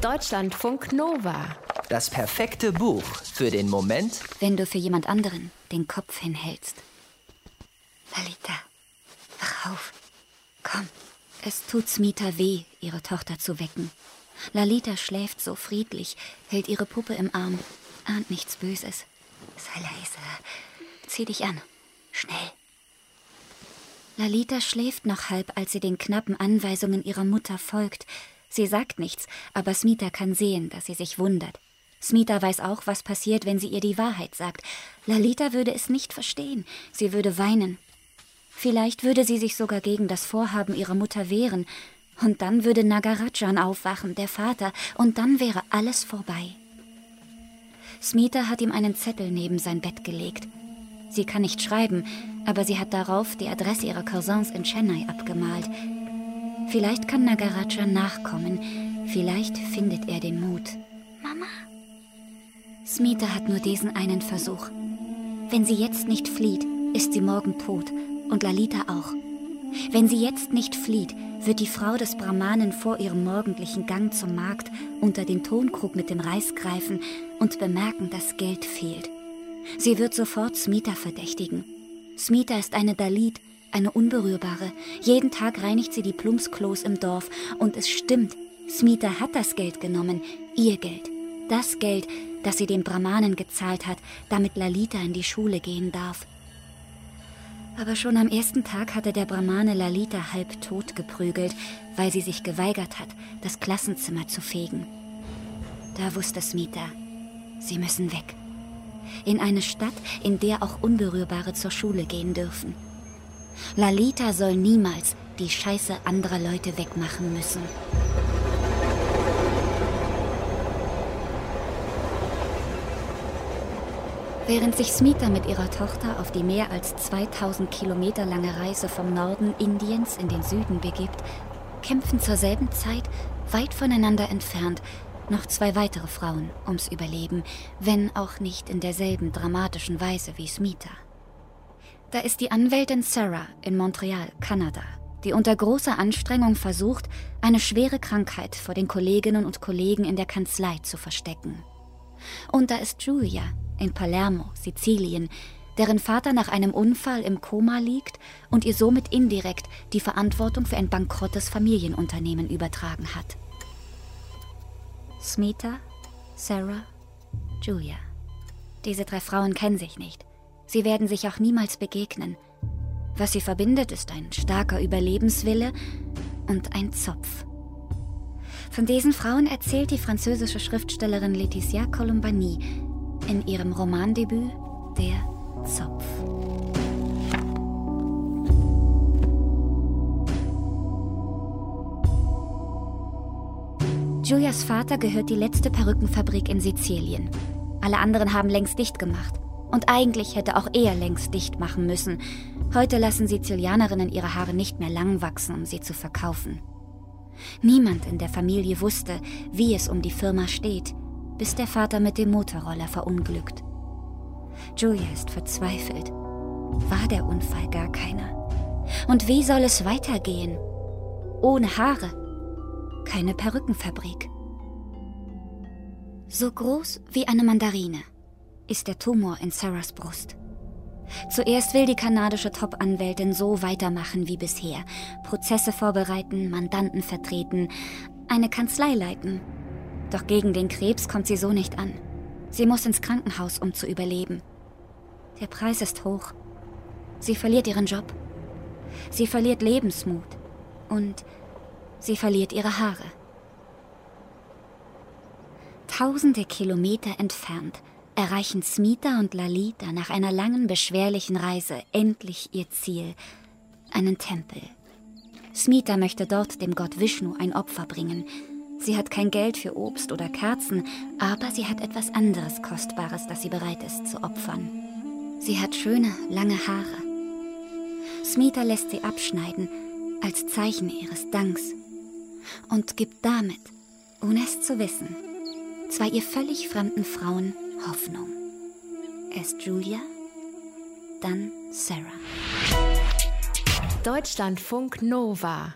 Deutschlandfunk Nova. Das perfekte Buch für den Moment, wenn du für jemand anderen den Kopf hinhältst. Lalita, wach auf. Komm. Es tut Smita weh, ihre Tochter zu wecken. Lalita schläft so friedlich, hält ihre Puppe im Arm, ahnt nichts Böses. Sei leise. Zieh dich an. Schnell. Lalita schläft noch halb, als sie den knappen Anweisungen ihrer Mutter folgt. Sie sagt nichts, aber Smita kann sehen, dass sie sich wundert. Smita weiß auch, was passiert, wenn sie ihr die Wahrheit sagt. Lalita würde es nicht verstehen. Sie würde weinen. Vielleicht würde sie sich sogar gegen das Vorhaben ihrer Mutter wehren. Und dann würde Nagarajan aufwachen, der Vater, und dann wäre alles vorbei. Smita hat ihm einen Zettel neben sein Bett gelegt. Sie kann nicht schreiben, aber sie hat darauf die Adresse ihrer Cousins in Chennai abgemalt. Vielleicht kann Nagaraja nachkommen, vielleicht findet er den Mut. Mama? Smita hat nur diesen einen Versuch. Wenn sie jetzt nicht flieht, ist sie morgen tot und Lalita auch. Wenn sie jetzt nicht flieht, wird die Frau des Brahmanen vor ihrem morgendlichen Gang zum Markt unter den Tonkrug mit dem Reis greifen und bemerken, dass Geld fehlt. Sie wird sofort Smita verdächtigen. Smita ist eine Dalit, eine Unberührbare. Jeden Tag reinigt sie die Plumpsklos im Dorf. Und es stimmt, Smita hat das Geld genommen, ihr Geld. Das Geld, das sie dem Brahmanen gezahlt hat, damit Lalita in die Schule gehen darf. Aber schon am ersten Tag hatte der Brahmane Lalita halb tot geprügelt, weil sie sich geweigert hat, das Klassenzimmer zu fegen. Da wusste Smita, sie müssen weg in eine Stadt, in der auch Unberührbare zur Schule gehen dürfen. Lalita soll niemals die Scheiße anderer Leute wegmachen müssen. Während sich Smita mit ihrer Tochter auf die mehr als 2000 Kilometer lange Reise vom Norden Indiens in den Süden begibt, kämpfen zur selben Zeit, weit voneinander entfernt, noch zwei weitere Frauen ums Überleben, wenn auch nicht in derselben dramatischen Weise wie Smita. Da ist die Anwältin Sarah in Montreal, Kanada, die unter großer Anstrengung versucht, eine schwere Krankheit vor den Kolleginnen und Kollegen in der Kanzlei zu verstecken. Und da ist Julia in Palermo, Sizilien, deren Vater nach einem Unfall im Koma liegt und ihr somit indirekt die Verantwortung für ein bankrottes Familienunternehmen übertragen hat. Smita, Sarah, Julia. Diese drei Frauen kennen sich nicht. Sie werden sich auch niemals begegnen. Was sie verbindet, ist ein starker Überlebenswille und ein Zopf. Von diesen Frauen erzählt die französische Schriftstellerin Laetitia Colombani in ihrem Romandebüt Der Zopf. Julias Vater gehört die letzte Perückenfabrik in Sizilien. Alle anderen haben längst dicht gemacht. Und eigentlich hätte auch er längst dicht machen müssen. Heute lassen Sizilianerinnen ihre Haare nicht mehr lang wachsen, um sie zu verkaufen. Niemand in der Familie wusste, wie es um die Firma steht, bis der Vater mit dem Motorroller verunglückt. Julia ist verzweifelt. War der Unfall gar keiner? Und wie soll es weitergehen? Ohne Haare keine Perückenfabrik. So groß wie eine Mandarine ist der Tumor in Sarahs Brust. Zuerst will die kanadische Top-Anwältin so weitermachen wie bisher. Prozesse vorbereiten, Mandanten vertreten, eine Kanzlei leiten. Doch gegen den Krebs kommt sie so nicht an. Sie muss ins Krankenhaus, um zu überleben. Der Preis ist hoch. Sie verliert ihren Job. Sie verliert Lebensmut. Und Sie verliert ihre Haare. Tausende Kilometer entfernt erreichen Smita und Lalita nach einer langen, beschwerlichen Reise endlich ihr Ziel, einen Tempel. Smita möchte dort dem Gott Vishnu ein Opfer bringen. Sie hat kein Geld für Obst oder Kerzen, aber sie hat etwas anderes Kostbares, das sie bereit ist zu opfern. Sie hat schöne, lange Haare. Smita lässt sie abschneiden als Zeichen ihres Danks und gibt damit, ohne es zu wissen, zwei ihr völlig fremden Frauen Hoffnung. Erst Julia, dann Sarah. Deutschlandfunk Nova